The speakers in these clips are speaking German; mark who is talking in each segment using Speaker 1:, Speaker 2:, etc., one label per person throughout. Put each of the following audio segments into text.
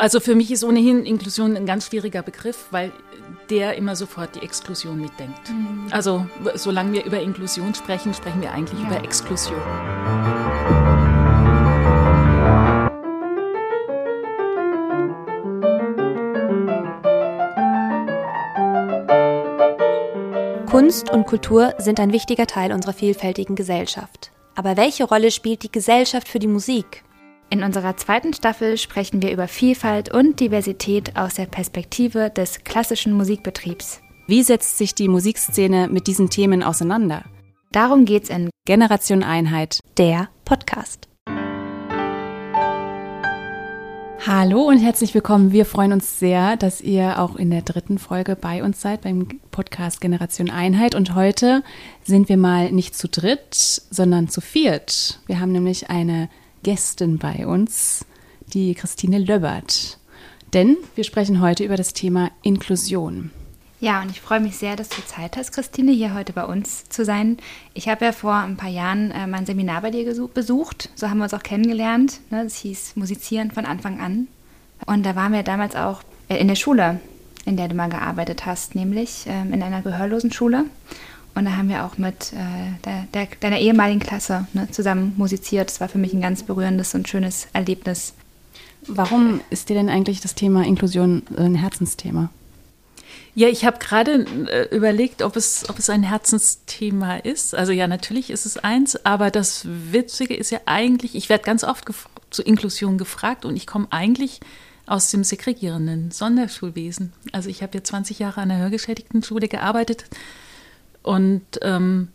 Speaker 1: Also für mich ist ohnehin Inklusion ein ganz schwieriger Begriff, weil der immer sofort die Exklusion mitdenkt. Mhm. Also solange wir über Inklusion sprechen, sprechen wir eigentlich ja. über Exklusion.
Speaker 2: Kunst und Kultur sind ein wichtiger Teil unserer vielfältigen Gesellschaft. Aber welche Rolle spielt die Gesellschaft für die Musik?
Speaker 3: In unserer zweiten Staffel sprechen wir über Vielfalt und Diversität aus der Perspektive des klassischen Musikbetriebs.
Speaker 2: Wie setzt sich die Musikszene mit diesen Themen auseinander?
Speaker 3: Darum geht's in
Speaker 2: Generation Einheit, der Podcast. Hallo und herzlich willkommen. Wir freuen uns sehr, dass ihr auch in der dritten Folge bei uns seid beim Podcast Generation Einheit. Und heute sind wir mal nicht zu dritt, sondern zu viert. Wir haben nämlich eine Gästin bei uns, die Christine Löbbert. Denn wir sprechen heute über das Thema Inklusion.
Speaker 3: Ja, und ich freue mich sehr, dass du Zeit hast, Christine, hier heute bei uns zu sein. Ich habe ja vor ein paar Jahren äh, mein Seminar bei dir besucht. So haben wir uns auch kennengelernt. Ne? Das hieß Musizieren von Anfang an. Und da waren wir damals auch in der Schule, in der du mal gearbeitet hast, nämlich ähm, in einer gehörlosen Schule. Und da haben wir auch mit äh, der, der, deiner ehemaligen Klasse ne, zusammen musiziert. Das war für mich ein ganz berührendes und schönes Erlebnis.
Speaker 2: Warum ist dir denn eigentlich das Thema Inklusion ein Herzensthema?
Speaker 1: Ja, ich habe gerade äh, überlegt, ob es, ob es ein Herzensthema ist. Also ja, natürlich ist es eins, aber das Witzige ist ja eigentlich, ich werde ganz oft zu Inklusion gefragt und ich komme eigentlich aus dem segregierenden Sonderschulwesen. Also ich habe ja 20 Jahre an einer hörgeschädigten Schule gearbeitet und ähm,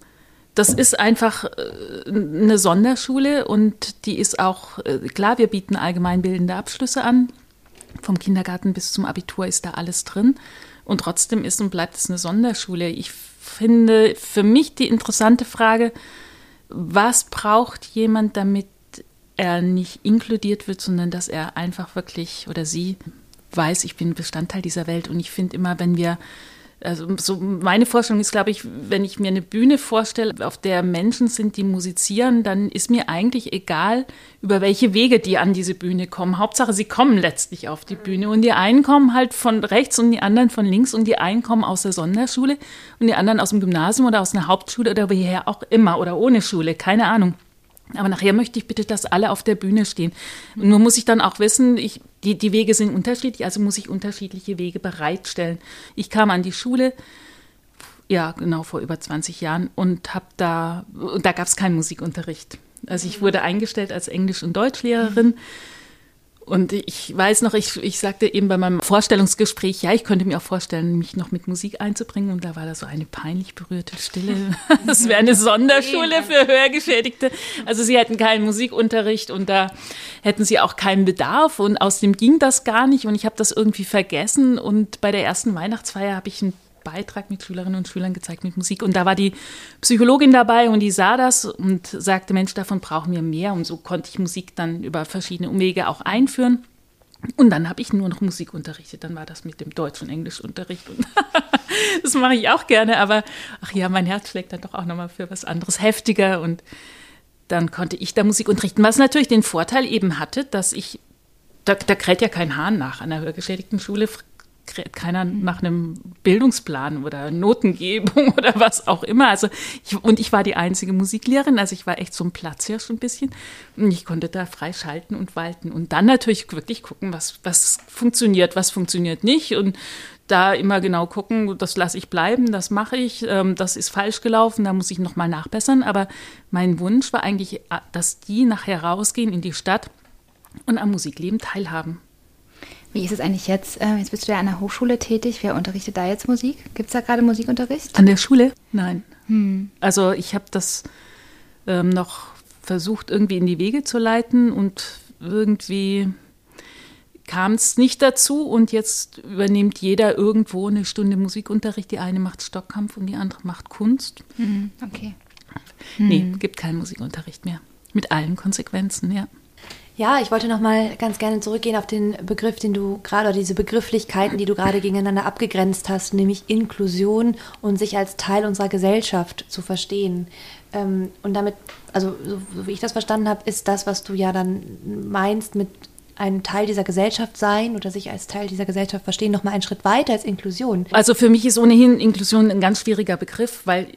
Speaker 1: das ist einfach äh, eine Sonderschule und die ist auch, äh, klar, wir bieten allgemeinbildende Abschlüsse an. Vom Kindergarten bis zum Abitur ist da alles drin. Und trotzdem ist und bleibt es eine Sonderschule. Ich finde für mich die interessante Frage, was braucht jemand, damit er nicht inkludiert wird, sondern dass er einfach wirklich oder sie weiß, ich bin Bestandteil dieser Welt. Und ich finde immer, wenn wir also so meine Vorstellung ist, glaube ich, wenn ich mir eine Bühne vorstelle, auf der Menschen sind, die musizieren, dann ist mir eigentlich egal, über welche Wege die an diese Bühne kommen. Hauptsache, sie kommen letztlich auf die Bühne. Und die einen kommen halt von rechts und die anderen von links und die einen kommen aus der Sonderschule und die anderen aus dem Gymnasium oder aus einer Hauptschule oder woher auch immer oder ohne Schule, keine Ahnung. Aber nachher möchte ich bitte, dass alle auf der Bühne stehen. Nur muss ich dann auch wissen, ich, die, die Wege sind unterschiedlich, also muss ich unterschiedliche Wege bereitstellen. Ich kam an die Schule, ja, genau vor über 20 Jahren und habe da, da gab es keinen Musikunterricht. Also ich wurde eingestellt als Englisch- und Deutschlehrerin. Mhm und ich weiß noch, ich, ich sagte eben bei meinem Vorstellungsgespräch, ja, ich könnte mir auch vorstellen, mich noch mit Musik einzubringen. Und da war da so eine peinlich berührte Stille. Das wäre eine Sonderschule für Hörgeschädigte. Also sie hätten keinen Musikunterricht und da hätten sie auch keinen Bedarf. Und aus dem ging das gar nicht. Und ich habe das irgendwie vergessen. Und bei der ersten Weihnachtsfeier habe ich ein Beitrag mit Schülerinnen und Schülern gezeigt mit Musik. Und da war die Psychologin dabei und die sah das und sagte, Mensch, davon brauchen wir mehr. Und so konnte ich Musik dann über verschiedene Umwege auch einführen. Und dann habe ich nur noch Musik unterrichtet. Dann war das mit dem Deutsch- und Englischunterricht. Und das mache ich auch gerne. Aber ach ja, mein Herz schlägt dann doch auch nochmal für was anderes heftiger. Und dann konnte ich da Musik unterrichten. Was natürlich den Vorteil eben hatte, dass ich, da, da kräht ja kein Hahn nach. An der hörgeschädigten Schule keiner nach einem Bildungsplan oder Notengebung oder was auch immer. Also ich, und ich war die einzige Musiklehrerin, also ich war echt so ein Platz ja schon ein bisschen. Und ich konnte da frei schalten und walten und dann natürlich wirklich gucken, was, was funktioniert, was funktioniert nicht und da immer genau gucken, das lasse ich bleiben, das mache ich, ähm, das ist falsch gelaufen, da muss ich nochmal nachbessern. Aber mein Wunsch war eigentlich, dass die nachher rausgehen in die Stadt und am Musikleben teilhaben.
Speaker 3: Wie ist es eigentlich jetzt? Äh, jetzt bist du ja an der Hochschule tätig. Wer unterrichtet da jetzt Musik? Gibt es da gerade Musikunterricht?
Speaker 1: An der Schule? Nein. Hm. Also ich habe das ähm, noch versucht, irgendwie in die Wege zu leiten und irgendwie kam es nicht dazu und jetzt übernimmt jeder irgendwo eine Stunde Musikunterricht. Die eine macht Stockkampf und die andere macht Kunst.
Speaker 3: Mhm, okay.
Speaker 1: Nee, mhm. gibt keinen Musikunterricht mehr. Mit allen Konsequenzen, ja.
Speaker 2: Ja, ich wollte noch mal ganz gerne zurückgehen auf den Begriff, den du gerade, oder diese Begrifflichkeiten, die du gerade gegeneinander abgegrenzt hast, nämlich Inklusion und sich als Teil unserer Gesellschaft zu verstehen. Ähm, und damit, also so wie ich das verstanden habe, ist das, was du ja dann meinst mit
Speaker 4: ein Teil dieser Gesellschaft sein oder sich als Teil dieser Gesellschaft verstehen, noch mal einen Schritt weiter als Inklusion?
Speaker 1: Also für mich ist ohnehin Inklusion ein ganz schwieriger Begriff, weil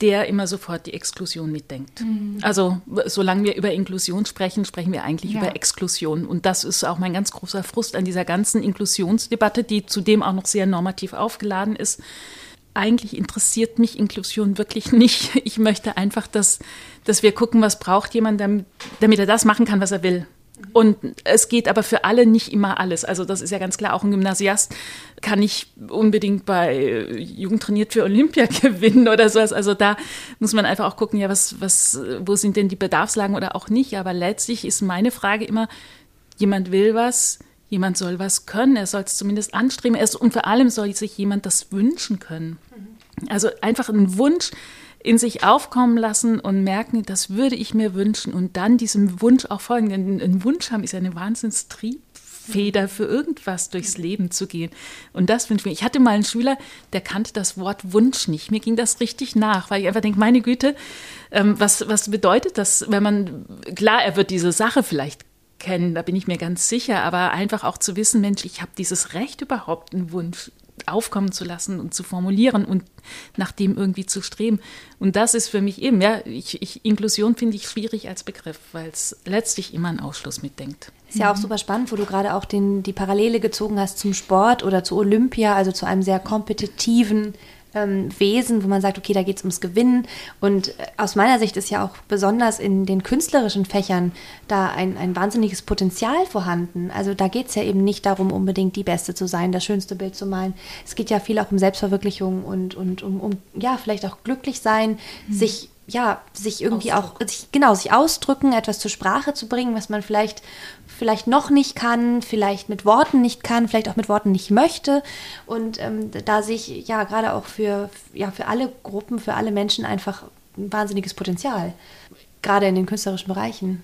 Speaker 1: der immer sofort die Exklusion mitdenkt. Mhm. Also solange wir über Inklusion sprechen, sprechen wir eigentlich ja. über Exklusion. Und das ist auch mein ganz großer Frust an dieser ganzen Inklusionsdebatte, die zudem auch noch sehr normativ aufgeladen ist. Eigentlich interessiert mich Inklusion wirklich nicht. Ich möchte einfach, dass, dass wir gucken, was braucht jemand, damit, damit er das machen kann, was er will. Und es geht aber für alle nicht immer alles. Also das ist ja ganz klar, auch ein Gymnasiast kann nicht unbedingt bei Jugend trainiert für Olympia gewinnen oder sowas. Also da muss man einfach auch gucken, ja, was, was, wo sind denn die Bedarfslagen oder auch nicht. Aber letztlich ist meine Frage immer, jemand will was, jemand soll was können, er soll es zumindest anstreben. Und vor allem soll sich jemand das wünschen können. Also einfach ein Wunsch, in sich aufkommen lassen und merken, das würde ich mir wünschen und dann diesem Wunsch auch folgen. Denn ein Wunsch haben ist ja eine Wahnsinnstriebfeder für irgendwas durchs Leben zu gehen. Und das wünsche ich mir. Ich hatte mal einen Schüler, der kannte das Wort Wunsch nicht. Mir ging das richtig nach, weil ich einfach denke, meine Güte, ähm, was, was bedeutet das, wenn man, klar, er wird diese Sache vielleicht kennen, da bin ich mir ganz sicher, aber einfach auch zu wissen, Mensch, ich habe dieses Recht überhaupt, einen Wunsch aufkommen zu lassen und zu formulieren und nach dem irgendwie zu streben. Und das ist für mich eben, ja, ich, ich, Inklusion finde ich schwierig als Begriff, weil es letztlich immer einen Ausschluss mitdenkt.
Speaker 4: Ist ja auch super spannend, wo du gerade auch den, die Parallele gezogen hast zum Sport oder zu Olympia, also zu einem sehr kompetitiven ähm, Wesen, wo man sagt, okay, da geht es ums Gewinnen. Und äh, aus meiner Sicht ist ja auch besonders in den künstlerischen Fächern da ein, ein wahnsinniges Potenzial vorhanden. Also da geht es ja eben nicht darum, unbedingt die Beste zu sein, das schönste Bild zu malen. Es geht ja viel auch um Selbstverwirklichung und, und um, um ja, vielleicht auch glücklich sein, mhm. sich ja, sich irgendwie Ausdruck. auch, sich, genau, sich ausdrücken, etwas zur Sprache zu bringen, was man vielleicht vielleicht noch nicht kann, vielleicht mit Worten nicht kann, vielleicht auch mit Worten nicht möchte. Und ähm, da sehe ich ja gerade auch für, ja, für alle Gruppen, für alle Menschen einfach ein wahnsinniges Potenzial, gerade in den künstlerischen Bereichen.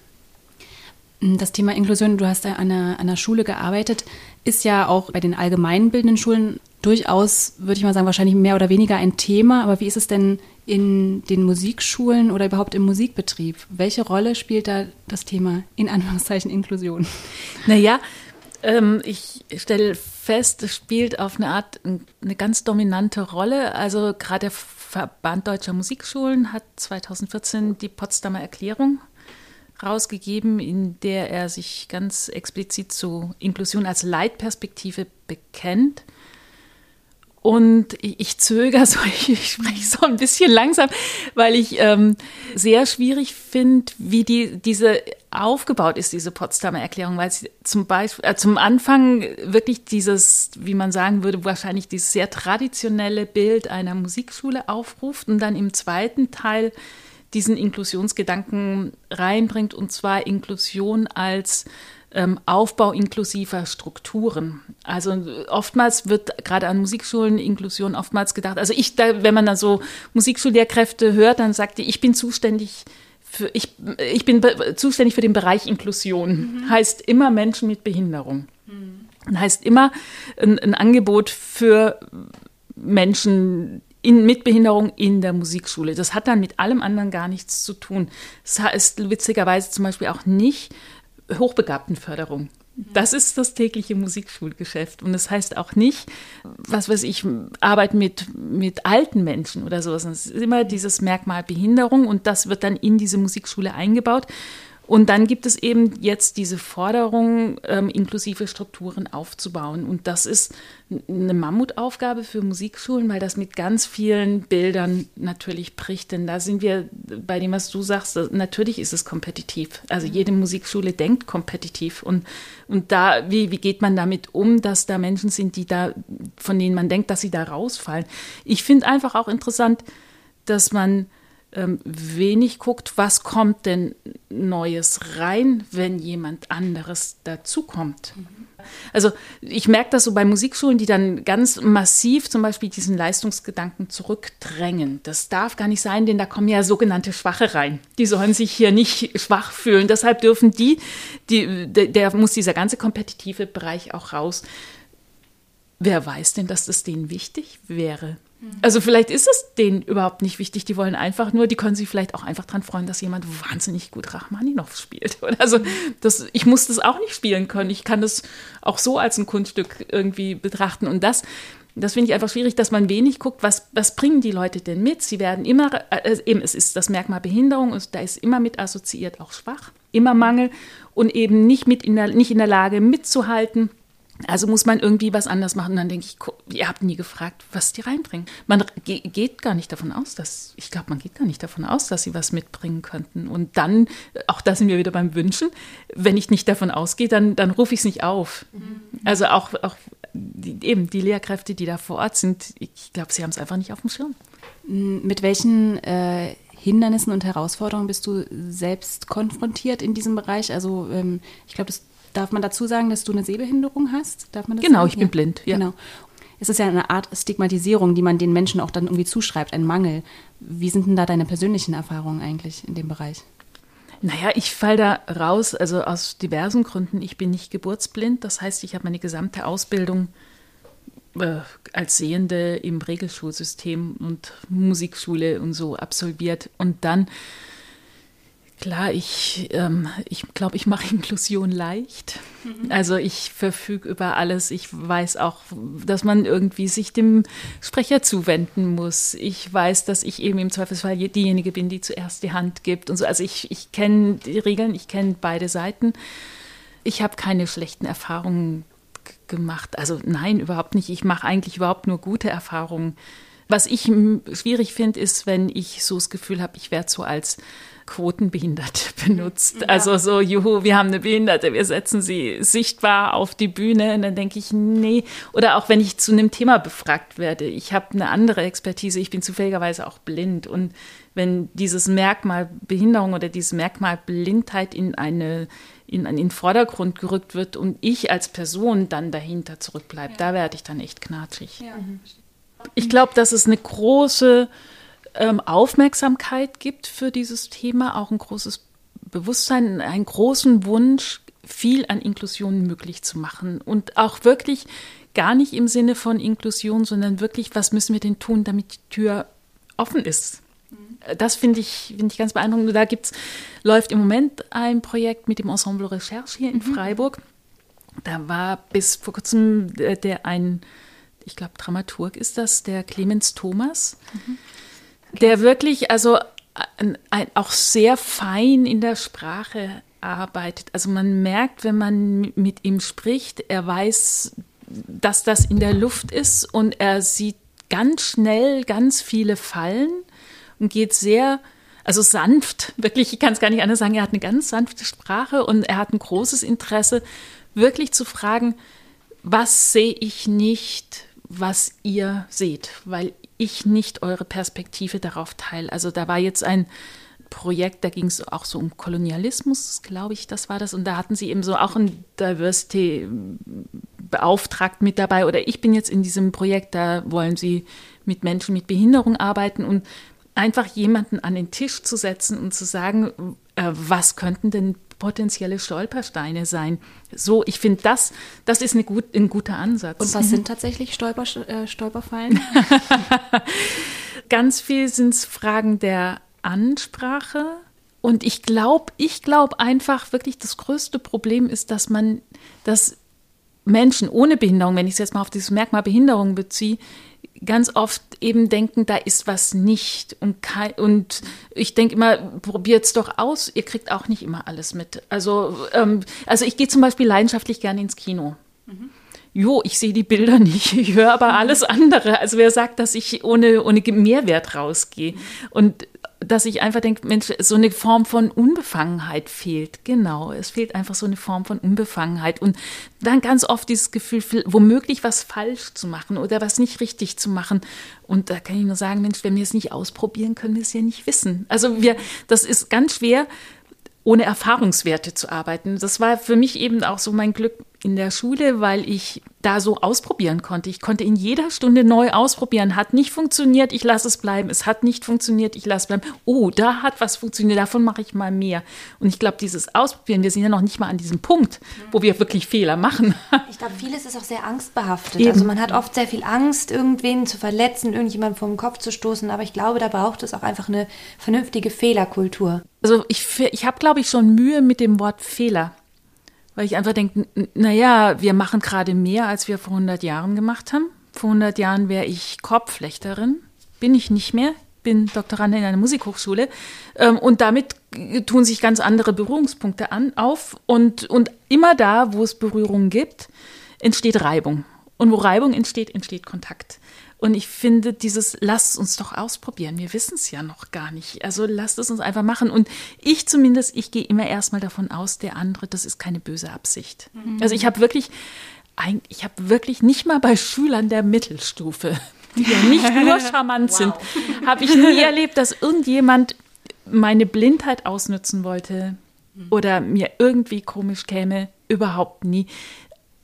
Speaker 2: Das Thema Inklusion, du hast ja an einer, an einer Schule gearbeitet, ist ja auch bei den allgemeinbildenden Schulen durchaus, würde ich mal sagen, wahrscheinlich mehr oder weniger ein Thema. Aber wie ist es denn in den Musikschulen oder überhaupt im Musikbetrieb? Welche Rolle spielt da das Thema in Anführungszeichen Inklusion?
Speaker 1: Naja, ähm, ich stelle fest, es spielt auf eine Art eine ganz dominante Rolle. Also gerade der Verband Deutscher Musikschulen hat 2014 die Potsdamer Erklärung rausgegeben, in der er sich ganz explizit zu Inklusion als Leitperspektive bekennt. Und ich zögere so, ich spreche so ein bisschen langsam, weil ich ähm, sehr schwierig finde, wie die, diese aufgebaut ist, diese Potsdamer Erklärung, weil sie zum Beispiel äh, zum Anfang wirklich dieses, wie man sagen würde, wahrscheinlich dieses sehr traditionelle Bild einer Musikschule aufruft und dann im zweiten Teil diesen Inklusionsgedanken reinbringt, und zwar Inklusion als ähm, Aufbau inklusiver Strukturen. Also oftmals wird gerade an Musikschulen Inklusion oftmals gedacht. Also ich, da, wenn man da so Musikschullehrkräfte hört, dann sagt die, ich bin zuständig für, ich, ich bin zuständig für den Bereich Inklusion. Mhm. Heißt immer Menschen mit Behinderung. Mhm. Heißt immer ein, ein Angebot für Menschen, in, mit Behinderung in der Musikschule. Das hat dann mit allem anderen gar nichts zu tun. Das heißt witzigerweise zum Beispiel auch nicht Hochbegabtenförderung. Das ist das tägliche Musikschulgeschäft. Und das heißt auch nicht, was weiß ich, Arbeit mit, mit alten Menschen oder sowas. Es ist immer dieses Merkmal Behinderung und das wird dann in diese Musikschule eingebaut. Und dann gibt es eben jetzt diese Forderung, ähm, inklusive Strukturen aufzubauen. Und das ist eine Mammutaufgabe für Musikschulen, weil das mit ganz vielen Bildern natürlich bricht. Denn da sind wir bei dem, was du sagst, natürlich ist es kompetitiv. Also jede Musikschule denkt kompetitiv. Und, und da, wie, wie geht man damit um, dass da Menschen sind, die da, von denen man denkt, dass sie da rausfallen? Ich finde einfach auch interessant, dass man ähm, wenig guckt, was kommt denn Neues rein, wenn jemand anderes dazukommt. Mhm. Also ich merke das so bei Musikschulen, die dann ganz massiv zum Beispiel diesen Leistungsgedanken zurückdrängen. Das darf gar nicht sein, denn da kommen ja sogenannte Schwache rein. Die sollen sich hier nicht schwach fühlen. Deshalb dürfen die, die der, der muss dieser ganze kompetitive Bereich auch raus. Wer weiß denn, dass das denen wichtig wäre? Also vielleicht ist es denen überhaupt nicht wichtig. Die wollen einfach nur, die können sich vielleicht auch einfach daran freuen, dass jemand wahnsinnig gut Rachmaninoff spielt. Also das, ich muss das auch nicht spielen können. Ich kann das auch so als ein Kunststück irgendwie betrachten. Und das, das finde ich einfach schwierig, dass man wenig guckt, was, was bringen die Leute denn mit? Sie werden immer, äh, eben, es ist das Merkmal Behinderung, und da ist immer mit assoziiert auch schwach, immer Mangel und eben nicht, mit in der, nicht in der Lage mitzuhalten. Also muss man irgendwie was anders machen. Und dann denke ich, ihr habt nie gefragt, was die reinbringen. Man geht gar nicht davon aus, dass, ich glaube, man geht gar nicht davon aus, dass sie was mitbringen könnten. Und dann, auch da sind wir wieder beim Wünschen, wenn ich nicht davon ausgehe, dann, dann rufe ich es nicht auf. Mhm. Also auch, auch die, eben die Lehrkräfte, die da vor Ort sind, ich glaube, sie haben es einfach nicht auf dem Schirm.
Speaker 2: Mit welchen äh, Hindernissen und Herausforderungen bist du selbst konfrontiert in diesem Bereich? Also ähm, ich glaube, das darf man dazu sagen, dass du eine Sehbehinderung hast? Darf man
Speaker 1: das genau,
Speaker 2: sagen?
Speaker 1: ich bin ja. blind. Ja. Genau.
Speaker 2: Es ist ja eine Art Stigmatisierung, die man den Menschen auch dann irgendwie zuschreibt, ein Mangel. Wie sind denn da deine persönlichen Erfahrungen eigentlich in dem Bereich?
Speaker 1: Naja, ich falle da raus, also aus diversen Gründen. Ich bin nicht geburtsblind, das heißt, ich habe meine gesamte Ausbildung äh, als Sehende im Regelschulsystem und Musikschule und so absolviert. Und dann Klar, ich ähm, ich, glaube, ich mache Inklusion leicht. Mhm. Also ich verfüge über alles. Ich weiß auch, dass man irgendwie sich dem Sprecher zuwenden muss. Ich weiß, dass ich eben im Zweifelsfall diejenige bin, die zuerst die Hand gibt und so. Also ich, ich kenne die Regeln, ich kenne beide Seiten. Ich habe keine schlechten Erfahrungen gemacht. Also nein, überhaupt nicht. Ich mache eigentlich überhaupt nur gute Erfahrungen. Was ich schwierig finde, ist, wenn ich so das Gefühl habe, ich werde so als quotenbehindert benutzt. Ja. Also so, juhu, wir haben eine Behinderte, wir setzen sie sichtbar auf die Bühne. Und dann denke ich, nee. Oder auch wenn ich zu einem Thema befragt werde. Ich habe eine andere Expertise, ich bin zufälligerweise auch blind. Und wenn dieses Merkmal Behinderung oder dieses Merkmal Blindheit in eine in, in den Vordergrund gerückt wird und ich als Person dann dahinter zurückbleibe, ja. da werde ich dann echt knatschig. Ja. Ich glaube, dass es eine große ähm, Aufmerksamkeit gibt für dieses Thema, auch ein großes Bewusstsein, einen großen Wunsch, viel an Inklusion möglich zu machen und auch wirklich gar nicht im Sinne von Inklusion, sondern wirklich, was müssen wir denn tun, damit die Tür offen ist. Das finde ich, find ich ganz beeindruckend. Da gibt's, läuft im Moment ein Projekt mit dem Ensemble Recherche hier in mhm. Freiburg. Da war bis vor kurzem der, der ein, ich glaube, Dramaturg ist das, der Clemens Thomas. Mhm der wirklich, also ein, ein, auch sehr fein in der Sprache arbeitet. Also man merkt, wenn man mit ihm spricht, er weiß, dass das in der Luft ist und er sieht ganz schnell ganz viele Fallen und geht sehr, also sanft, wirklich, ich kann es gar nicht anders sagen, er hat eine ganz sanfte Sprache und er hat ein großes Interesse, wirklich zu fragen, was sehe ich nicht, was ihr seht, weil ich nicht eure Perspektive darauf teile. Also da war jetzt ein Projekt, da ging es auch so um Kolonialismus, glaube ich, das war das. Und da hatten sie eben so auch einen Diversity-Beauftragten mit dabei. Oder ich bin jetzt in diesem Projekt, da wollen sie mit Menschen mit Behinderung arbeiten und einfach jemanden an den Tisch zu setzen und zu sagen, äh, was könnten denn potenzielle Stolpersteine sein. So, ich finde, das, das ist eine gut, ein guter Ansatz.
Speaker 2: Und was mhm. sind tatsächlich Stolper, äh, Stolperfallen?
Speaker 1: Ganz viel sind es Fragen der Ansprache. Und ich glaube, ich glaube einfach wirklich, das größte Problem ist, dass man, dass Menschen ohne Behinderung, wenn ich es jetzt mal auf dieses Merkmal Behinderung beziehe, ganz oft eben denken, da ist was nicht. Und, kein, und ich denke immer, probiert es doch aus, ihr kriegt auch nicht immer alles mit. Also, ähm, also ich gehe zum Beispiel leidenschaftlich gerne ins Kino. Mhm. Jo, ich sehe die Bilder nicht, ich höre aber alles andere. Also wer sagt, dass ich ohne, ohne Mehrwert rausgehe? Und dass ich einfach denke, Mensch, so eine Form von Unbefangenheit fehlt. Genau, es fehlt einfach so eine Form von Unbefangenheit. Und dann ganz oft dieses Gefühl, womöglich was falsch zu machen oder was nicht richtig zu machen. Und da kann ich nur sagen, Mensch, wenn wir es nicht ausprobieren, können wir es ja nicht wissen. Also wir, das ist ganz schwer, ohne Erfahrungswerte zu arbeiten. Das war für mich eben auch so mein Glück in der Schule, weil ich da so ausprobieren konnte. Ich konnte in jeder Stunde neu ausprobieren. Hat nicht funktioniert, ich lasse es bleiben. Es hat nicht funktioniert, ich lasse es bleiben. Oh, da hat was funktioniert, davon mache ich mal mehr. Und ich glaube, dieses Ausprobieren, wir sind ja noch nicht mal an diesem Punkt, wo wir wirklich Fehler machen.
Speaker 4: Ich glaube, vieles ist auch sehr angstbehaftet. Eben. Also man hat oft sehr viel Angst, irgendwen zu verletzen, irgendjemanden vor den Kopf zu stoßen. Aber ich glaube, da braucht es auch einfach eine vernünftige Fehlerkultur.
Speaker 1: Also ich, ich habe, glaube ich, schon Mühe mit dem Wort Fehler weil ich einfach denke, naja, wir machen gerade mehr, als wir vor 100 Jahren gemacht haben. Vor 100 Jahren wäre ich Korbflechterin, bin ich nicht mehr, bin Doktorandin in einer Musikhochschule ähm, und damit tun sich ganz andere Berührungspunkte an, auf und, und immer da, wo es Berührungen gibt, entsteht Reibung. Und wo Reibung entsteht, entsteht Kontakt. Und ich finde dieses, lasst uns doch ausprobieren. Wir wissen es ja noch gar nicht. Also lasst es uns einfach machen. Und ich zumindest, ich gehe immer erstmal davon aus, der andere, das ist keine böse Absicht. Mhm. Also ich habe wirklich, ich habe wirklich nicht mal bei Schülern der Mittelstufe, die ja nicht nur charmant wow. sind, habe ich nie erlebt, dass irgendjemand meine Blindheit ausnutzen wollte oder mir irgendwie komisch käme. Überhaupt nie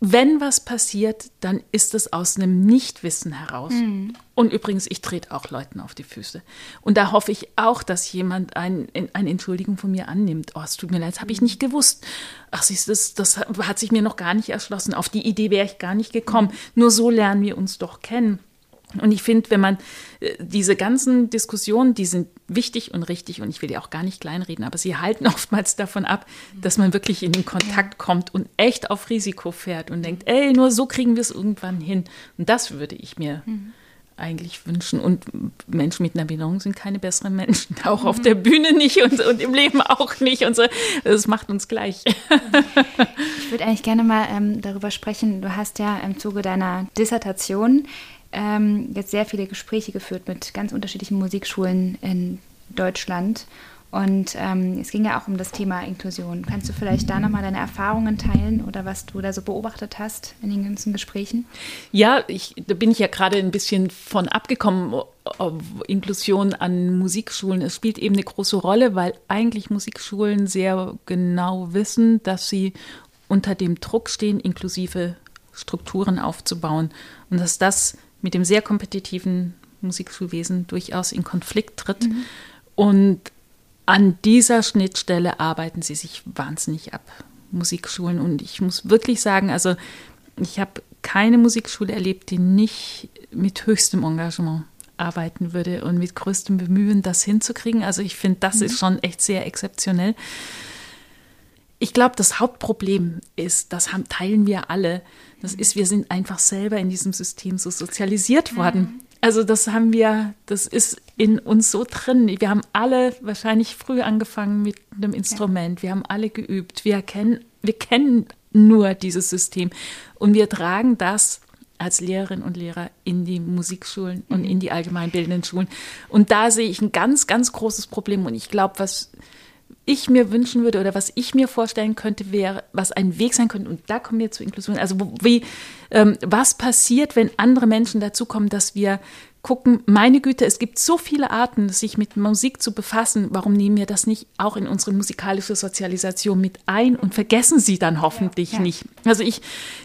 Speaker 1: wenn was passiert, dann ist es aus einem Nichtwissen heraus. Mhm. Und übrigens, ich trete auch Leuten auf die Füße. Und da hoffe ich auch, dass jemand ein, eine Entschuldigung von mir annimmt. Oh, es tut mir leid, das habe ich nicht gewusst. Ach, siehst du, das, das hat sich mir noch gar nicht erschlossen. Auf die Idee wäre ich gar nicht gekommen. Mhm. Nur so lernen wir uns doch kennen. Und ich finde, wenn man äh, diese ganzen Diskussionen, die sind wichtig und richtig und ich will die auch gar nicht kleinreden, aber sie halten oftmals davon ab, dass man wirklich in den Kontakt kommt und echt auf Risiko fährt und denkt, ey, nur so kriegen wir es irgendwann hin. Und das würde ich mir mhm. eigentlich wünschen. Und Menschen mit einer Behinderung sind keine besseren Menschen, auch mhm. auf der Bühne nicht und, und, im Leben auch nicht. Und so. Das macht uns gleich.
Speaker 3: Ich würde eigentlich gerne mal ähm, darüber sprechen. Du hast ja im Zuge deiner Dissertation ähm, jetzt sehr viele Gespräche geführt mit ganz unterschiedlichen Musikschulen in Deutschland. Und ähm, es ging ja auch um das Thema Inklusion. Kannst du vielleicht da nochmal deine Erfahrungen teilen oder was du da so beobachtet hast in den ganzen Gesprächen?
Speaker 1: Ja, ich, da bin ich ja gerade ein bisschen von abgekommen. Inklusion an Musikschulen. Es spielt eben eine große Rolle, weil eigentlich Musikschulen sehr genau wissen, dass sie unter dem Druck stehen, inklusive Strukturen aufzubauen. Und dass das mit dem sehr kompetitiven Musikschulwesen durchaus in Konflikt tritt. Mhm. Und an dieser Schnittstelle arbeiten sie sich wahnsinnig ab, Musikschulen. Und ich muss wirklich sagen, also ich habe keine Musikschule erlebt, die nicht mit höchstem Engagement arbeiten würde und mit größtem Bemühen, das hinzukriegen. Also ich finde, das mhm. ist schon echt sehr exzeptionell. Ich glaube, das Hauptproblem ist, das haben, teilen wir alle, das ist, wir sind einfach selber in diesem System so sozialisiert worden. Mhm. Also das haben wir, das ist in uns so drin. Wir haben alle wahrscheinlich früh angefangen mit einem Instrument. Wir haben alle geübt. Wir kennen, wir kennen nur dieses System. Und wir tragen das als Lehrerinnen und Lehrer in die Musikschulen und mhm. in die allgemeinbildenden Schulen. Und da sehe ich ein ganz, ganz großes Problem. Und ich glaube, was ich mir wünschen würde oder was ich mir vorstellen könnte, wäre, was ein Weg sein könnte, und da kommen wir zur Inklusion, also wie, ähm, was passiert, wenn andere Menschen dazukommen, dass wir gucken, meine Güte, es gibt so viele Arten, sich mit Musik zu befassen, warum nehmen wir das nicht auch in unsere musikalische Sozialisation mit ein und vergessen sie dann hoffentlich ja, ja. nicht. Also ich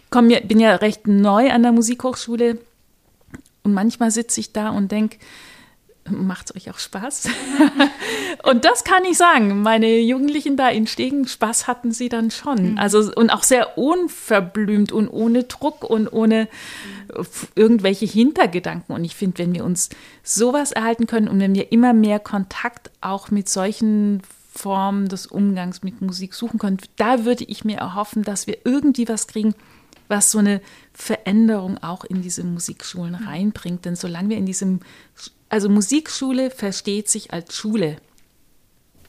Speaker 1: komme, bin ja recht neu an der Musikhochschule und manchmal sitze ich da und denke, macht es euch auch Spaß? und das kann ich sagen. Meine Jugendlichen da in Stegen, Spaß hatten sie dann schon. Mhm. Also, und auch sehr unverblümt und ohne Druck und ohne irgendwelche Hintergedanken. Und ich finde, wenn wir uns sowas erhalten können und wenn wir immer mehr Kontakt auch mit solchen Formen des Umgangs mit Musik suchen können, da würde ich mir erhoffen, dass wir irgendwie was kriegen, was so eine Veränderung auch in diese Musikschulen mhm. reinbringt. Denn solange wir in diesem also Musikschule versteht sich als Schule.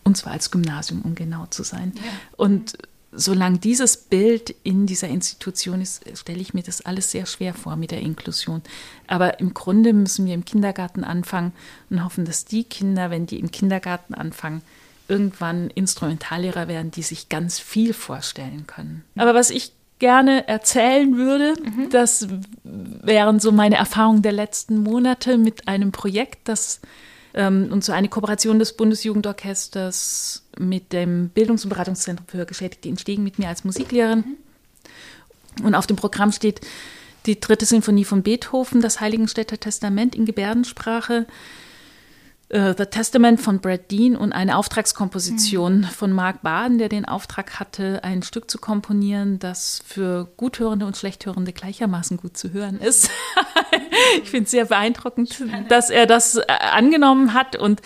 Speaker 1: Und zwar als Gymnasium, um genau zu sein. Ja. Und solange dieses Bild in dieser Institution ist, stelle ich mir das alles sehr schwer vor mit der Inklusion. Aber im Grunde müssen wir im Kindergarten anfangen und hoffen, dass die Kinder, wenn die im Kindergarten anfangen, irgendwann Instrumentallehrer werden, die sich ganz viel vorstellen können. Aber was ich gerne erzählen würde. Mhm. Das wären so meine Erfahrungen der letzten Monate mit einem Projekt, das Ähm, und so eine Kooperation des Bundesjugendorchesters mit dem Bildungs- und Beratungszentrum für Geschädigte in Stegen mit mir als Musiklehrerin. Und auf dem Programm steht die dritte Sinfonie von Beethoven, das Heiligenstädter Testament in Gebärdensprache, äh, The Testament von Brad Dean und eine Auftragskomposition mhm. von Mark Baden, der den Auftrag hatte, ein Stück zu komponieren, das für Guthörende und Schlechthörende gleichermaßen gut zu hören ist. ich finde es sehr beeindruckend, dass er das äh, angenommen hat und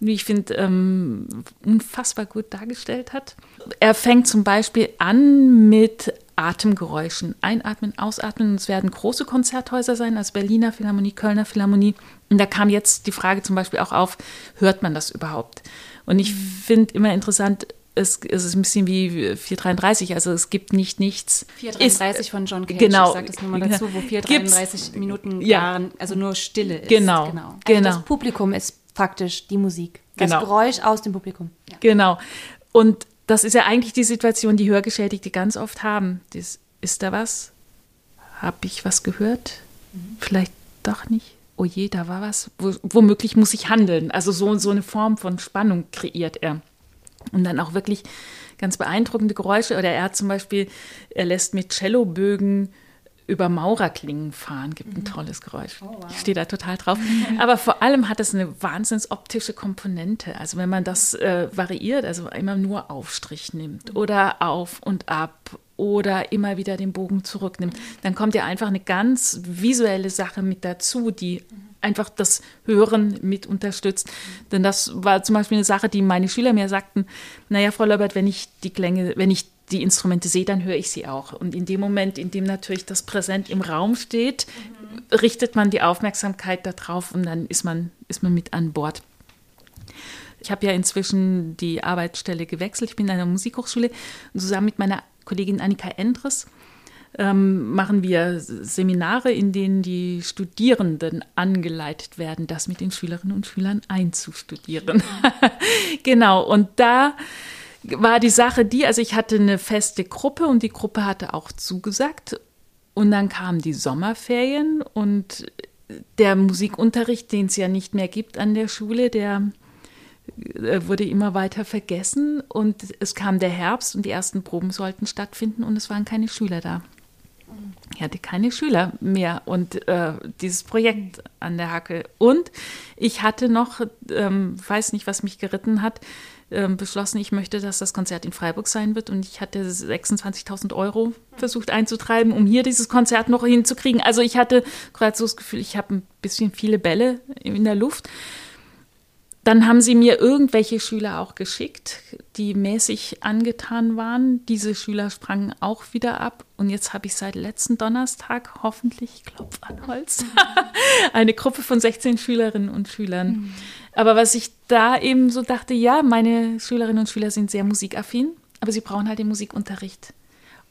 Speaker 1: wie ich finde, ähm, unfassbar gut dargestellt hat. Er fängt zum Beispiel an mit Atemgeräuschen. Einatmen, ausatmen. Es werden große Konzerthäuser sein, als Berliner Philharmonie, Kölner Philharmonie. Und da kam jetzt die Frage zum Beispiel auch auf, hört man das überhaupt? Und ich finde immer interessant, es, es, ist ein bisschen wie 433, also es gibt nicht nichts.
Speaker 2: 433 ist, von John Cage,
Speaker 1: genau,
Speaker 2: ich sage das nur mal dazu, wo 433 Minuten
Speaker 1: ja,
Speaker 2: Jahren, also nur Stille ist.
Speaker 1: Genau,
Speaker 4: genau. Also
Speaker 1: genau.
Speaker 4: das Publikum ist faktisch die Musik, das genau. Geräusch aus dem Publikum.
Speaker 1: Ja. Genau. Und das ist ja eigentlich die Situation, die Hörgeschädigte ganz oft haben. Das, ist da was? Habe ich was gehört? Mhm. Vielleicht doch nicht. Oh je, da war was. W womöglich muss ich handeln. Also so, so eine Form von Spannung kreiert er. Und dann auch wirklich ganz beeindruckende Geräusche. Oder er hat zum Beispiel, er lässt mit Cellobögen über Maurerklingen fahren, gibt ein mhm. tolles Geräusch. Oh, wow. Ich stehe da total drauf. Aber vor allem hat es eine wahnsinns optische Komponente. Also wenn man das äh, variiert, also immer nur Aufstrich nimmt oder auf und ab oder immer wieder den Bogen zurücknimmt, dann kommt ja einfach eine ganz visuelle Sache mit dazu, die einfach das Hören mit unterstützt. Denn das war zum Beispiel eine Sache, die meine Schüler mir sagten, naja, Frau Löbert, wenn ich die Klänge, wenn ich die Instrumente sehe, dann höre ich sie auch. Und in dem Moment, in dem natürlich das Präsent im Raum steht, mhm. richtet man die Aufmerksamkeit darauf und dann ist man, ist man mit an Bord. Ich habe ja inzwischen die Arbeitsstelle gewechselt. Ich bin in einer Musikhochschule und zusammen mit meiner Kollegin Annika Endres ähm, machen wir Seminare, in denen die Studierenden angeleitet werden, das mit den Schülerinnen und Schülern einzustudieren. genau, und da war die Sache die, also ich hatte eine feste Gruppe und die Gruppe hatte auch zugesagt. Und dann kamen die Sommerferien und der Musikunterricht, den es ja nicht mehr gibt an der Schule, der äh, wurde immer weiter vergessen. Und es kam der Herbst und die ersten Proben sollten stattfinden und es waren keine Schüler da. Ich hatte keine Schüler mehr und äh, dieses Projekt an der Hacke. Und ich hatte noch, ähm, weiß nicht, was mich geritten hat, ähm, beschlossen, ich möchte, dass das Konzert in Freiburg sein wird. Und ich hatte 26.000 Euro versucht einzutreiben, um hier dieses Konzert noch hinzukriegen. Also ich hatte gerade so das Gefühl, ich habe ein bisschen viele Bälle in der Luft. Dann haben sie mir irgendwelche Schüler auch geschickt, die mäßig angetan waren. Diese Schüler sprangen auch wieder ab. Und jetzt habe ich seit letzten Donnerstag, hoffentlich, Klopf an Holz, eine Gruppe von 16 Schülerinnen und Schülern. Mhm. Aber was ich da eben so dachte, ja, meine Schülerinnen und Schüler sind sehr musikaffin, aber sie brauchen halt den Musikunterricht.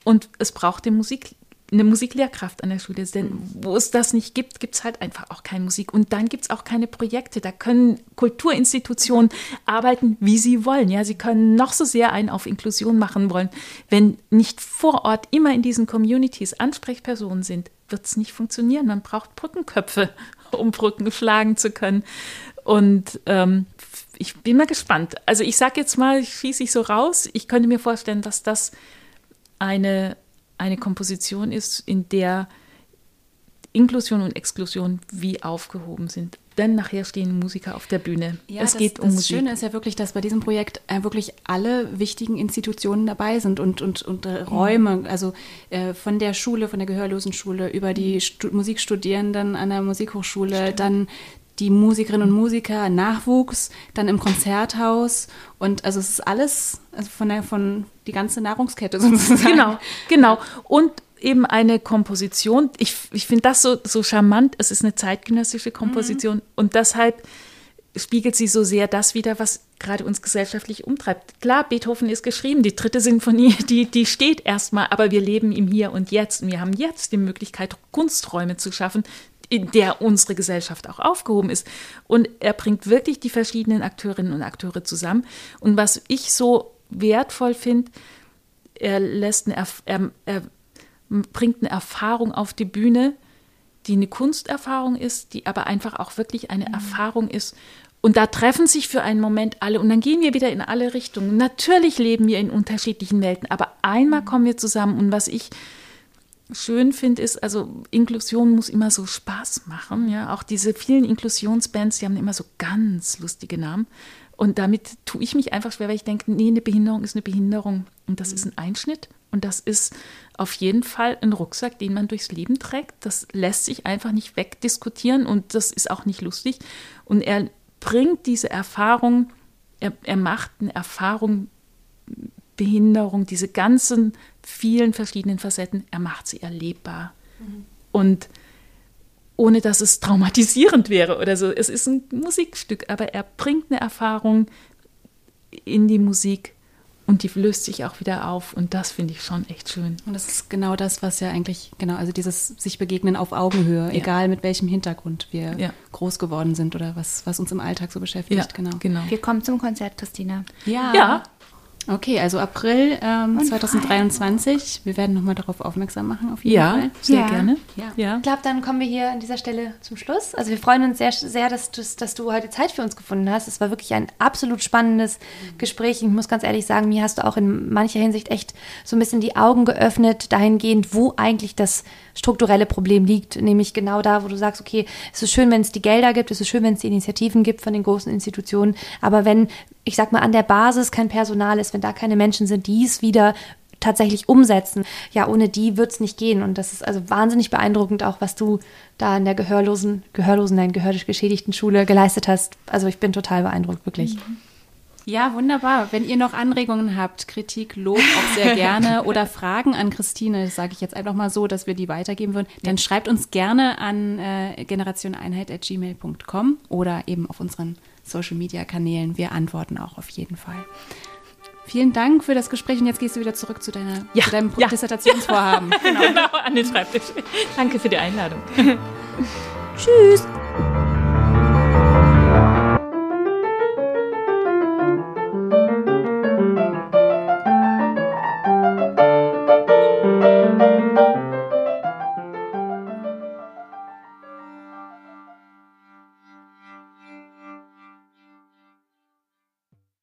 Speaker 1: Und es braucht den Musik, eine Musiklehrkraft an der Schule, denn wo es das nicht gibt, gibt es halt einfach auch keine Musik. Und dann gibt es auch keine Projekte. Da können Kulturinstitutionen arbeiten, wie sie wollen. Ja, sie können noch so sehr einen auf Inklusion machen wollen. Wenn nicht vor Ort immer in diesen Communities Ansprechpersonen sind, wird es nicht funktionieren. Man braucht Brückenköpfe, um Brücken schlagen zu können. Und ähm, ich bin mal gespannt. Also ich sage jetzt mal, schieße ich so raus, ich könnte mir vorstellen, dass das eine eine Komposition ist, in der Inklusion und Exklusion wie aufgehoben sind. Denn nachher stehen Musiker auf der Bühne.
Speaker 2: Ja, es das, geht um das Musik. Das Schöne ist ja wirklich, dass bei diesem Projekt äh, wirklich alle wichtigen Institutionen dabei sind und, und, und äh, Räume, also äh, von der Schule, von der Gehörlosenschule über die Stu Musikstudierenden an der Musikhochschule, Stimmt. dann die Musikerinnen und Musiker, Nachwuchs, dann im Konzerthaus und also es ist alles also von der von die ganze Nahrungskette sozusagen.
Speaker 1: Genau, genau und eben eine Komposition. Ich, ich finde das so, so charmant. Es ist eine zeitgenössische Komposition mhm. und deshalb spiegelt sie so sehr das wieder, was gerade uns gesellschaftlich umtreibt. Klar, Beethoven ist geschrieben, die dritte Sinfonie, die, die steht erstmal, aber wir leben im Hier und Jetzt und wir haben jetzt die Möglichkeit, Kunsträume zu schaffen, in der unsere Gesellschaft auch aufgehoben ist. Und er bringt wirklich die verschiedenen Akteurinnen und Akteure zusammen. Und was ich so wertvoll finde, er lässt eine, er, er bringt eine Erfahrung auf die Bühne, die eine Kunsterfahrung ist, die aber einfach auch wirklich eine mhm. Erfahrung ist, Und da treffen sich für einen Moment alle und dann gehen wir wieder in alle Richtungen. Natürlich leben wir in unterschiedlichen Welten, aber einmal kommen wir zusammen. Und was ich schön finde, ist, also Inklusion muss immer so Spaß machen. Ja, auch diese vielen Inklusionsbands, die haben immer so ganz lustige Namen. Und damit tue ich mich einfach schwer, weil ich denke, nee, eine Behinderung ist eine Behinderung und das ist ein Einschnitt und das ist auf jeden Fall ein Rucksack, den man durchs Leben trägt. Das lässt sich einfach nicht wegdiskutieren und das ist auch nicht lustig. Und er bringt diese Erfahrung, er, er macht eine Erfahrung, Behinderung, diese ganzen vielen verschiedenen Facetten, er macht sie erlebbar. Mhm. Und ohne dass es traumatisierend wäre oder so. Es ist ein Musikstück, aber er bringt eine Erfahrung in die Musik und die löst sich auch wieder auf und das finde ich schon echt schön.
Speaker 2: Und das ist genau das, was ja eigentlich, genau, also dieses sich begegnen auf Augenhöhe, ja. egal mit welchem Hintergrund wir ja. groß geworden sind oder was, was uns im Alltag so beschäftigt. Ja,
Speaker 3: genau. genau. Wir kommen zum Konzert, Christina.
Speaker 2: Ja. ja. Okay, also April ähm, 2023. Wir werden nochmal darauf aufmerksam machen, auf jeden
Speaker 1: ja,
Speaker 2: Fall.
Speaker 1: Sehr ja. gerne.
Speaker 4: Ja. ja. Ich glaube, dann kommen wir hier an dieser Stelle zum Schluss. Also wir freuen uns sehr, sehr dass, dass du heute Zeit für uns gefunden hast. Es war wirklich ein absolut spannendes Gespräch. Ich muss ganz ehrlich sagen, mir hast du auch in mancher Hinsicht echt so ein bisschen die Augen geöffnet, dahingehend, wo eigentlich das strukturelle Problem liegt. Nämlich genau da, wo du sagst, okay, es ist schön, wenn es die Gelder gibt, es ist schön, wenn es die Initiativen gibt von den großen Institutionen. Aber wenn ich sag mal, an der Basis kein Personal ist, wenn da keine Menschen sind, die es wieder tatsächlich umsetzen. Ja, ohne die wird es nicht gehen. Und das ist also wahnsinnig beeindruckend, auch was du da in der gehörlosen, gehörlosen, nein, gehörlich geschädigten Schule geleistet hast. Also ich bin total beeindruckt, wirklich. Mhm.
Speaker 2: Ja, wunderbar. Wenn ihr noch Anregungen habt, Kritik, Lob auch sehr gerne oder Fragen an Christine, sage ich jetzt einfach mal so, dass wir die weitergeben würden, dann schreibt uns gerne an äh, generationeinheit.gmail.com oder eben auf unseren Social-Media-Kanälen. Wir antworten auch auf jeden Fall. Vielen Dank für das Gespräch und jetzt gehst du wieder zurück zu, deiner, ja, zu deinem ja. Dissertationsvorhaben.
Speaker 1: genau, genau, an den Schreibtisch. Danke für die Einladung.
Speaker 2: Tschüss.